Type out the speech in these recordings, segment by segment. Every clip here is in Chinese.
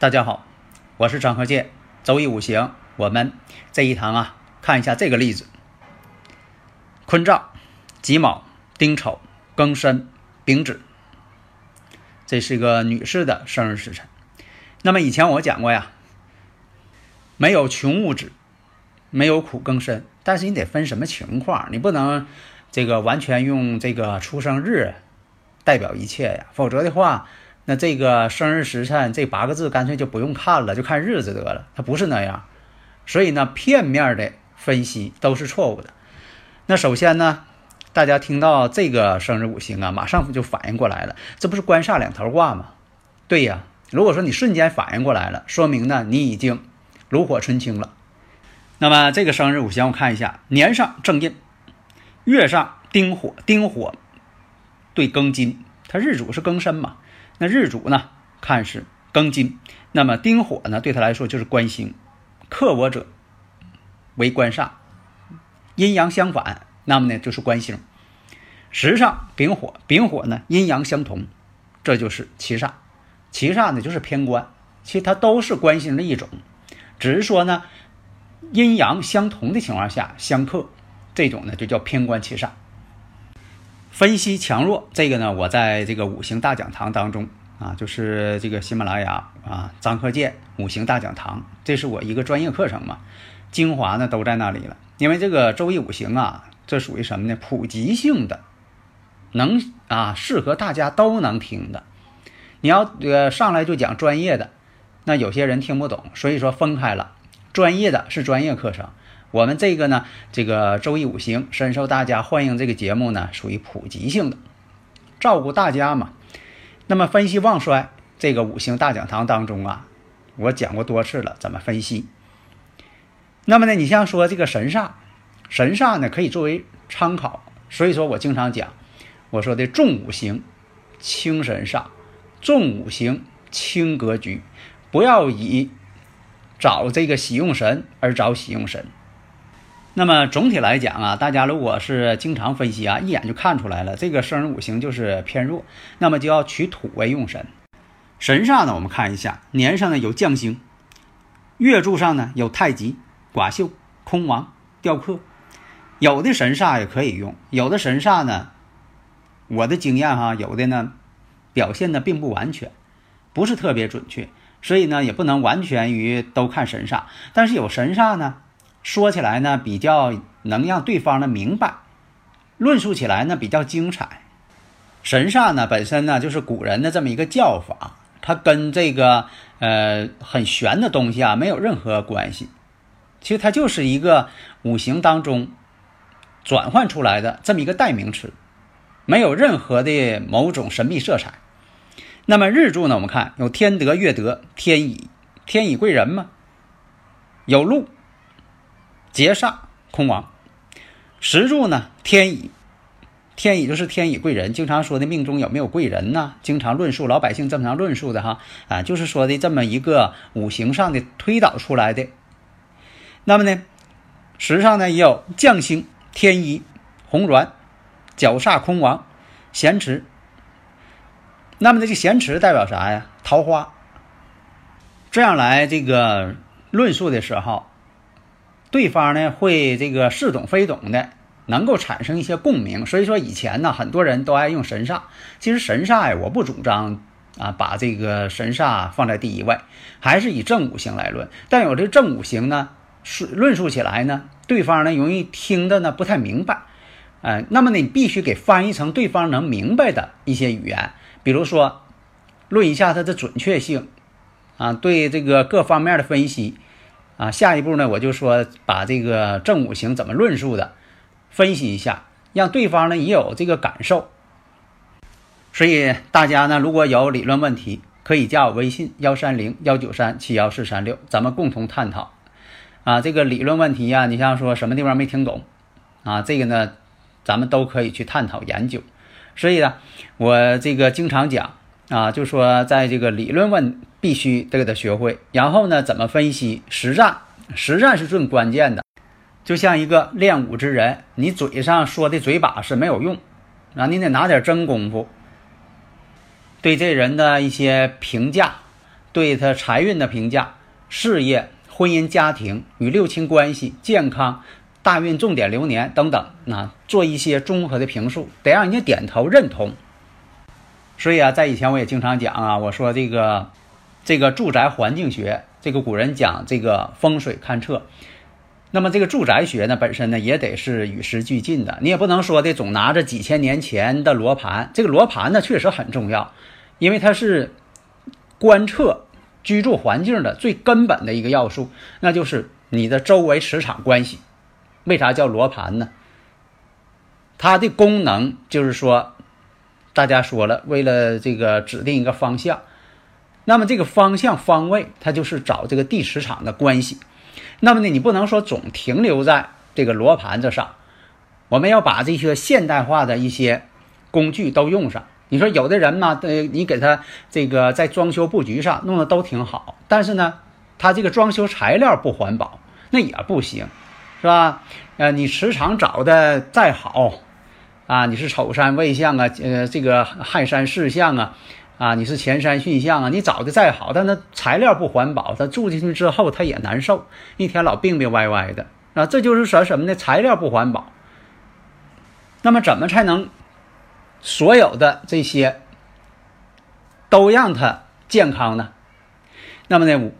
大家好，我是张和建。周易五行，我们这一堂啊，看一下这个例子：坤兆、己卯、丁丑、庚申、丙子。这是一个女士的生日时辰。那么以前我讲过呀，没有穷物质，没有苦庚申，但是你得分什么情况，你不能这个完全用这个出生日代表一切呀，否则的话。那这个生日时辰这八个字干脆就不用看了，就看日子得了。它不是那样，所以呢，片面的分析都是错误的。那首先呢，大家听到这个生日五行啊，马上就反应过来了，这不是官煞两头挂吗？对呀，如果说你瞬间反应过来了，说明呢你已经炉火纯青了。那么这个生日五行我看一下，年上正印，月上丁火，丁火对庚金，它日主是庚申嘛。那日主呢，看是庚金，那么丁火呢，对他来说就是官星，克我者为官煞，阴阳相反，那么呢就是官星。时上丙火，丙火呢阴阳相同，这就是七煞。七煞呢就是偏官，其实它都是官星的一种，只是说呢阴阳相同的情况下相克，这种呢就叫偏官七煞。分析强弱，这个呢，我在这个五行大讲堂当中啊，就是这个喜马拉雅啊，张克建五行大讲堂，这是我一个专业课程嘛，精华呢都在那里了。因为这个周易五行啊，这属于什么呢？普及性的，能啊，适合大家都能听的。你要呃上来就讲专业的，那有些人听不懂，所以说分开了。专业的是专业课程。我们这个呢，这个周易五行深受大家欢迎。这个节目呢，属于普及性的，照顾大家嘛。那么分析旺衰，这个五行大讲堂当中啊，我讲过多次了，怎么分析？那么呢，你像说这个神煞，神煞呢可以作为参考。所以说我经常讲，我说的重五行轻神煞，重五行轻格局，不要以找这个喜用神而找喜用神。那么总体来讲啊，大家如果是经常分析啊，一眼就看出来了，这个生日五行就是偏弱，那么就要取土为用神。神煞呢，我们看一下，年上呢有将星，月柱上呢有太极、寡秀、空亡、雕刻。有的神煞也可以用，有的神煞呢，我的经验哈，有的呢表现的并不完全，不是特别准确，所以呢也不能完全于都看神煞。但是有神煞呢。说起来呢，比较能让对方呢明白；论述起来呢，比较精彩。神煞呢本身呢就是古人的这么一个叫法，它跟这个呃很玄的东西啊没有任何关系。其实它就是一个五行当中转换出来的这么一个代名词，没有任何的某种神秘色彩。那么日柱呢，我们看有天德、月德、天乙，天乙贵人嘛，有禄。劫煞空亡，时柱呢？天乙，天乙就是天乙贵人。经常说的命中有没有贵人呢？经常论述老百姓正常论述的哈啊，就是说的这么一个五行上的推导出来的。那么呢，时上呢也有将星天乙红鸾，角煞空亡，咸池。那么呢这个咸池代表啥呀？桃花。这样来这个论述的时候。对方呢会这个似懂非懂的，能够产生一些共鸣。所以说以前呢，很多人都爱用神煞。其实神煞呀，我不主张啊把这个神煞放在第一位，还是以正五行来论。但有这正五行呢，是论述起来呢，对方呢容易听的呢不太明白。呃，那么，你必须给翻译成对方能明白的一些语言，比如说论一下它的准确性啊，对这个各方面的分析。啊，下一步呢，我就说把这个正五行怎么论述的分析一下，让对方呢也有这个感受。所以大家呢，如果有理论问题，可以加我微信幺三零幺九三七幺四三六，咱们共同探讨。啊，这个理论问题呀，你像说什么地方没听懂啊，这个呢，咱们都可以去探讨研究。所以呢，我这个经常讲啊，就说在这个理论问必须得给他学会，然后呢，怎么分析实战，实战是最关键的。就像一个练武之人，你嘴上说的嘴把是没有用啊，你得拿点真功夫。对这人的一些评价，对他财运的评价、事业、婚姻家庭与六亲关系、健康、大运、重点流年等等，啊做一些综合的评述，得让人家点头认同。所以啊，在以前我也经常讲啊，我说这个这个住宅环境学，这个古人讲这个风水勘测。那么这个住宅学呢，本身呢也得是与时俱进的，你也不能说的总拿着几千年前的罗盘。这个罗盘呢确实很重要，因为它是观测居住环境的最根本的一个要素，那就是你的周围磁场关系。为啥叫罗盘呢？它的功能就是说，大家说了，为了这个指定一个方向，那么这个方向方位，它就是找这个地磁场的关系。那么呢，你不能说总停留在这个罗盘子上，我们要把这些现代化的一些工具都用上。你说有的人嘛，呃，你给他这个在装修布局上弄得都挺好，但是呢，他这个装修材料不环保，那也不行，是吧？呃，你磁场找的再好，啊，你是丑山未相啊，呃，这个亥山巳相啊。啊，你是前山巽象啊，你找的再好，但那材料不环保，他住进去之后他也难受，一天老病病歪歪的啊。这就是说什么呢？材料不环保。那么怎么才能所有的这些都让它健康呢？那么呢，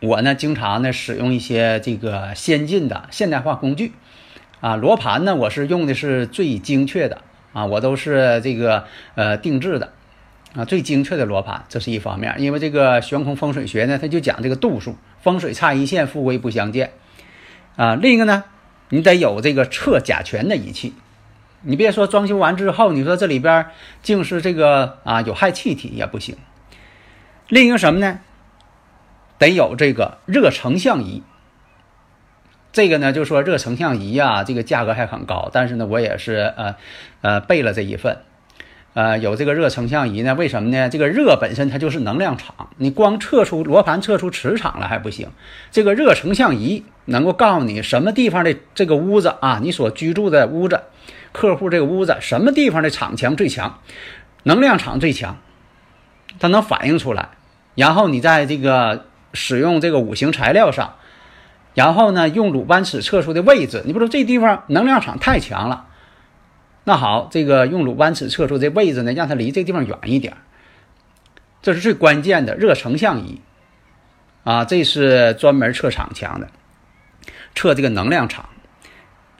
我呢经常呢使用一些这个先进的现代化工具啊，罗盘呢我是用的是最精确的啊，我都是这个呃定制的。啊，最精确的罗盘，这是一方面，因为这个悬空风水学呢，它就讲这个度数，风水差一线，富贵不相见。啊，另一个呢，你得有这个测甲醛的仪器，你别说装修完之后，你说这里边竟是这个啊有害气体也不行。另一个什么呢？得有这个热成像仪。这个呢，就说热成像仪啊，这个价格还很高，但是呢，我也是呃呃备了这一份。呃，有这个热成像仪呢？为什么呢？这个热本身它就是能量场，你光测出罗盘测出磁场了还不行。这个热成像仪能够告诉你什么地方的这个屋子啊，你所居住的屋子，客户这个屋子什么地方的场强最强，能量场最强，它能反映出来。然后你在这个使用这个五行材料上，然后呢用鲁班尺测出的位置，你不说这地方能量场太强了。那好，这个用鲁班尺测出这位置呢，让它离这地方远一点，这是最关键的热成像仪啊，这是专门测场强的，测这个能量场。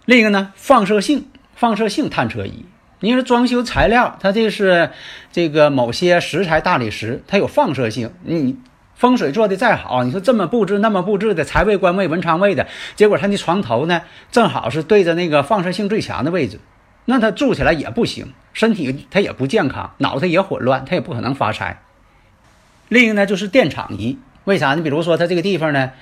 另一个呢，放射性放射性探测仪，你说装修材料，它这是这个某些石材大理石，它有放射性，你风水做的再好，你说这么布置那么布置的财位官位文昌位的结果，他的床头呢，正好是对着那个放射性最强的位置。那他住起来也不行，身体他也不健康，脑袋也混乱，他也不可能发财。另一个呢，就是电场仪，为啥？你比如说他这个地方呢，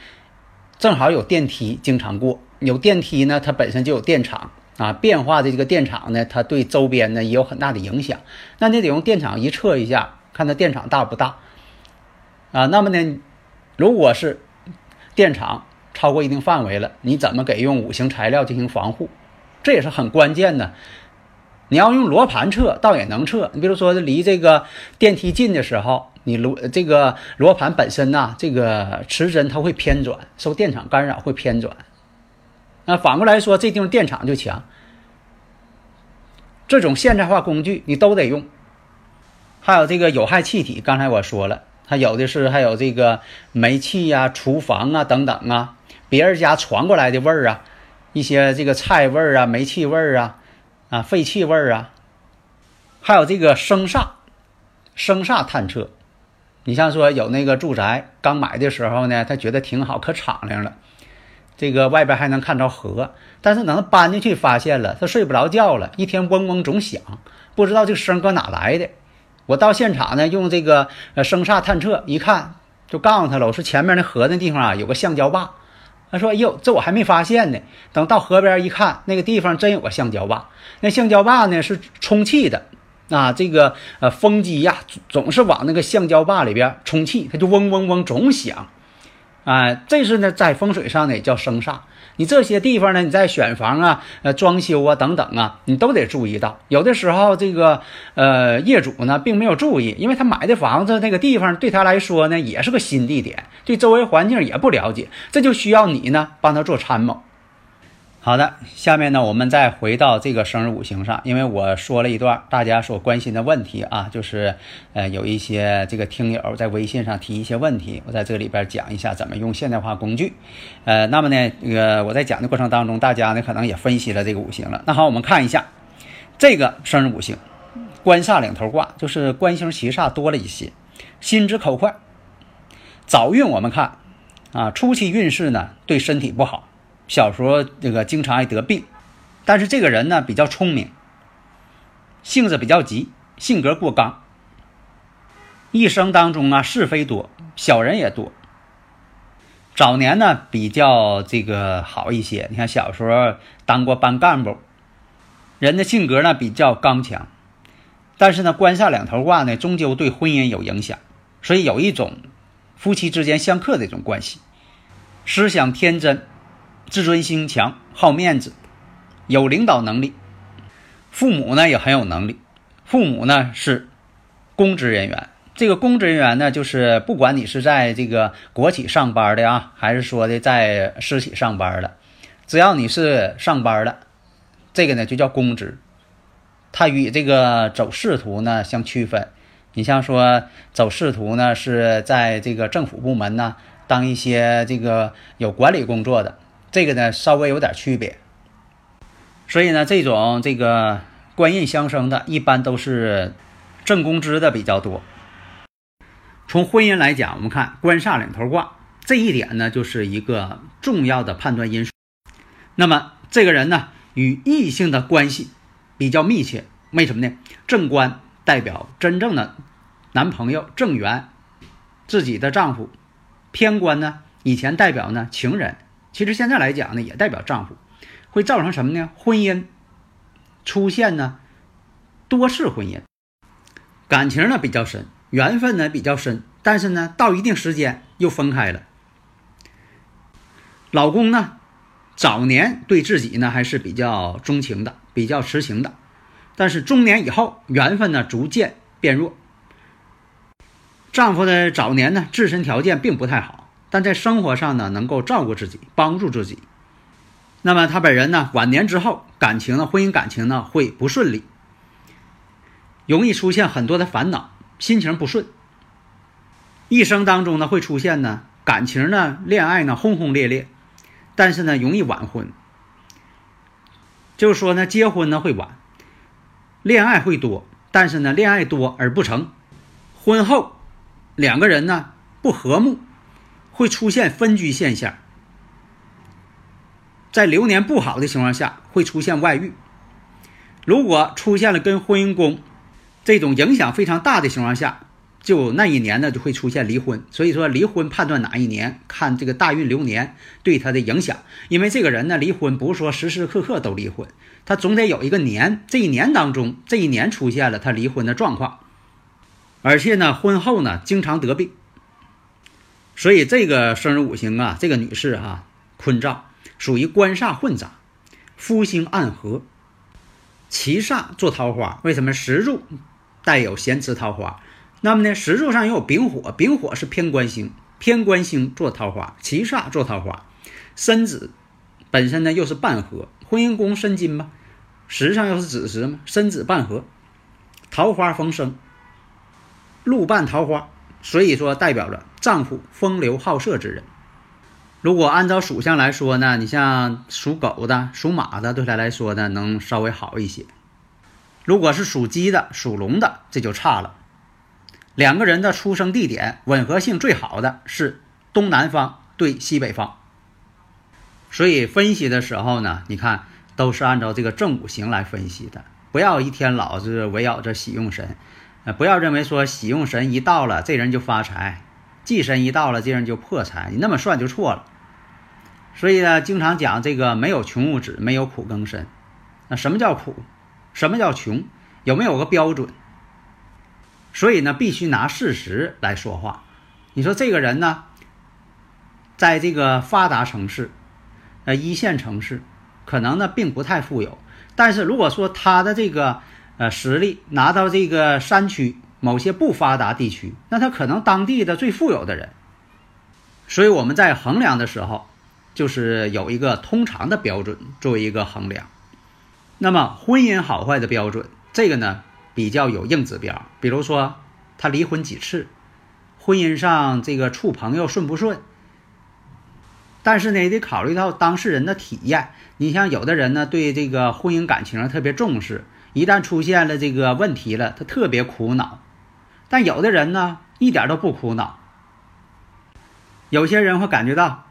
正好有电梯经常过，有电梯呢，它本身就有电场啊，变化的这个电场呢，它对周边呢也有很大的影响。那你得用电场仪测一下，看它电场大不大啊？那么呢，如果是电场超过一定范围了，你怎么给用五行材料进行防护？这也是很关键的。你要用罗盘测，倒也能测。你比如说，离这个电梯近的时候，你罗这个罗盘本身呐，这个磁针它会偏转，受电场干扰会偏转。那反过来说，这地方电场就强。这种现代化工具你都得用。还有这个有害气体，刚才我说了，它有的是还有这个煤气呀、厨房啊等等啊，别人家传过来的味儿啊。一些这个菜味儿啊、煤气味儿啊、啊废气味儿啊，还有这个声煞、声煞探测。你像说有那个住宅刚买的时候呢，他觉得挺好，可敞亮了。这个外边还能看着河，但是等他搬进去，发现了他睡不着觉了，一天嗡嗡总响，不知道这声搁哪来的。我到现场呢，用这个呃声煞探测一看，就告诉他了，我说前面那河那地方啊有个橡胶坝。他说：“哟，这我还没发现呢。等到河边一看，那个地方真有个橡胶坝。那橡胶坝呢是充气的，啊，这个呃风机呀总是往那个橡胶坝里边充气，它就嗡嗡嗡总响。啊，这是呢在风水上呢叫声煞。”你这些地方呢？你在选房啊、呃装修啊等等啊，你都得注意到。有的时候这个呃业主呢并没有注意，因为他买的房子那个地方对他来说呢也是个新地点，对周围环境也不了解，这就需要你呢帮他做参谋。好的，下面呢，我们再回到这个生日五行上，因为我说了一段大家所关心的问题啊，就是呃有一些这个听友在微信上提一些问题，我在这里边讲一下怎么用现代化工具。呃，那么呢，那个我在讲的过程当中，大家呢可能也分析了这个五行了。那好，我们看一下这个生日五行，官煞两头挂，就是官星七煞多了一些，心直口快。早运我们看啊，初期运势呢对身体不好。小时候这个经常爱得病，但是这个人呢比较聪明，性子比较急，性格过刚。一生当中啊是非多，小人也多。早年呢比较这个好一些，你看小时候当过班干部，人的性格呢比较刚强，但是呢官煞两头挂呢，终究对婚姻有影响，所以有一种夫妻之间相克的一种关系，思想天真。自尊心强，好面子，有领导能力。父母呢也很有能力。父母呢是公职人员。这个公职人员呢，就是不管你是在这个国企上班的啊，还是说的在私企上班的，只要你是上班的，这个呢就叫公职。它与这个走仕途呢相区分。你像说走仕途呢，是在这个政府部门呢当一些这个有管理工作的。这个呢稍微有点区别，所以呢这种这个官印相生的，一般都是正宫支的比较多。从婚姻来讲，我们看官煞两头挂，这一点呢就是一个重要的判断因素。那么这个人呢与异性的关系比较密切，为什么呢？正官代表真正的男朋友、正缘，自己的丈夫；偏官呢以前代表呢情人。其实现在来讲呢，也代表丈夫，会造成什么呢？婚姻出现呢多次婚姻，感情呢比较深，缘分呢比较深，但是呢到一定时间又分开了。老公呢早年对自己呢还是比较钟情的，比较痴情的，但是中年以后缘分呢逐渐变弱。丈夫呢早年呢自身条件并不太好。但在生活上呢，能够照顾自己，帮助自己。那么他本人呢，晚年之后，感情呢，婚姻感情呢，会不顺利，容易出现很多的烦恼，心情不顺。一生当中呢，会出现呢，感情呢，恋爱呢，轰轰烈烈，但是呢，容易晚婚。就是说呢，结婚呢会晚，恋爱会多，但是呢，恋爱多而不成，婚后两个人呢不和睦。会出现分居现象，在流年不好的情况下会出现外遇。如果出现了跟婚姻宫这种影响非常大的情况下，就那一年呢就会出现离婚。所以说离婚判断哪一年，看这个大运流年对他的影响。因为这个人呢离婚不是说时时刻刻都离婚，他总得有一个年，这一年当中这一年出现了他离婚的状况，而且呢婚后呢经常得病。所以这个生日五行啊，这个女士哈，坤兆属于官煞混杂，夫星暗合，七煞做桃花。为什么石柱带有咸池桃花？那么呢，石柱上又有丙火，丙火是偏官星，偏官星做桃花，七煞做桃花。申子本身呢又是半合，婚姻宫申金嘛，时上又是子时嘛，申子半合，桃花逢生，禄伴桃花。所以说，代表着丈夫风流好色之人。如果按照属相来说呢，你像属狗的、属马的，对他来说呢，能稍微好一些。如果是属鸡的、属龙的，这就差了。两个人的出生地点吻合性最好的是东南方对西北方。所以分析的时候呢，你看都是按照这个正五行来分析的，不要一天老是围绕着喜用神，呃，不要认为说喜用神一到了，这人就发财；忌神一到了，这人就破财。你那么算就错了。所以呢，经常讲这个没有穷物质，没有苦更深。那什么叫苦？什么叫穷？有没有个标准？所以呢，必须拿事实来说话。你说这个人呢，在这个发达城市，呃，一线城市，可能呢并不太富有。但是如果说他的这个呃实力拿到这个山区某些不发达地区，那他可能当地的最富有的人。所以我们在衡量的时候。就是有一个通常的标准作为一个衡量，那么婚姻好坏的标准，这个呢比较有硬指标，比如说他离婚几次，婚姻上这个处朋友顺不顺？但是呢也得考虑到当事人的体验，你像有的人呢对这个婚姻感情特别重视，一旦出现了这个问题了，他特别苦恼，但有的人呢一点都不苦恼，有些人会感觉到。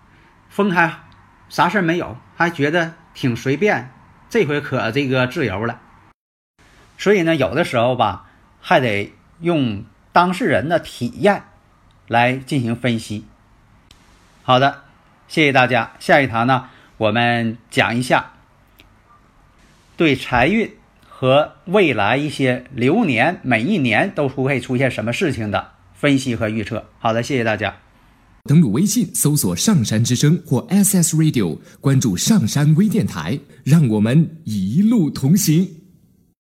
分开，啥事没有，还觉得挺随便。这回可这个自由了。所以呢，有的时候吧，还得用当事人的体验来进行分析。好的，谢谢大家。下一堂呢，我们讲一下对财运和未来一些流年每一年都会出现什么事情的分析和预测。好的，谢谢大家。登录微信，搜索“上山之声”或 “SS Radio”，关注“上山微电台”，让我们一路同行。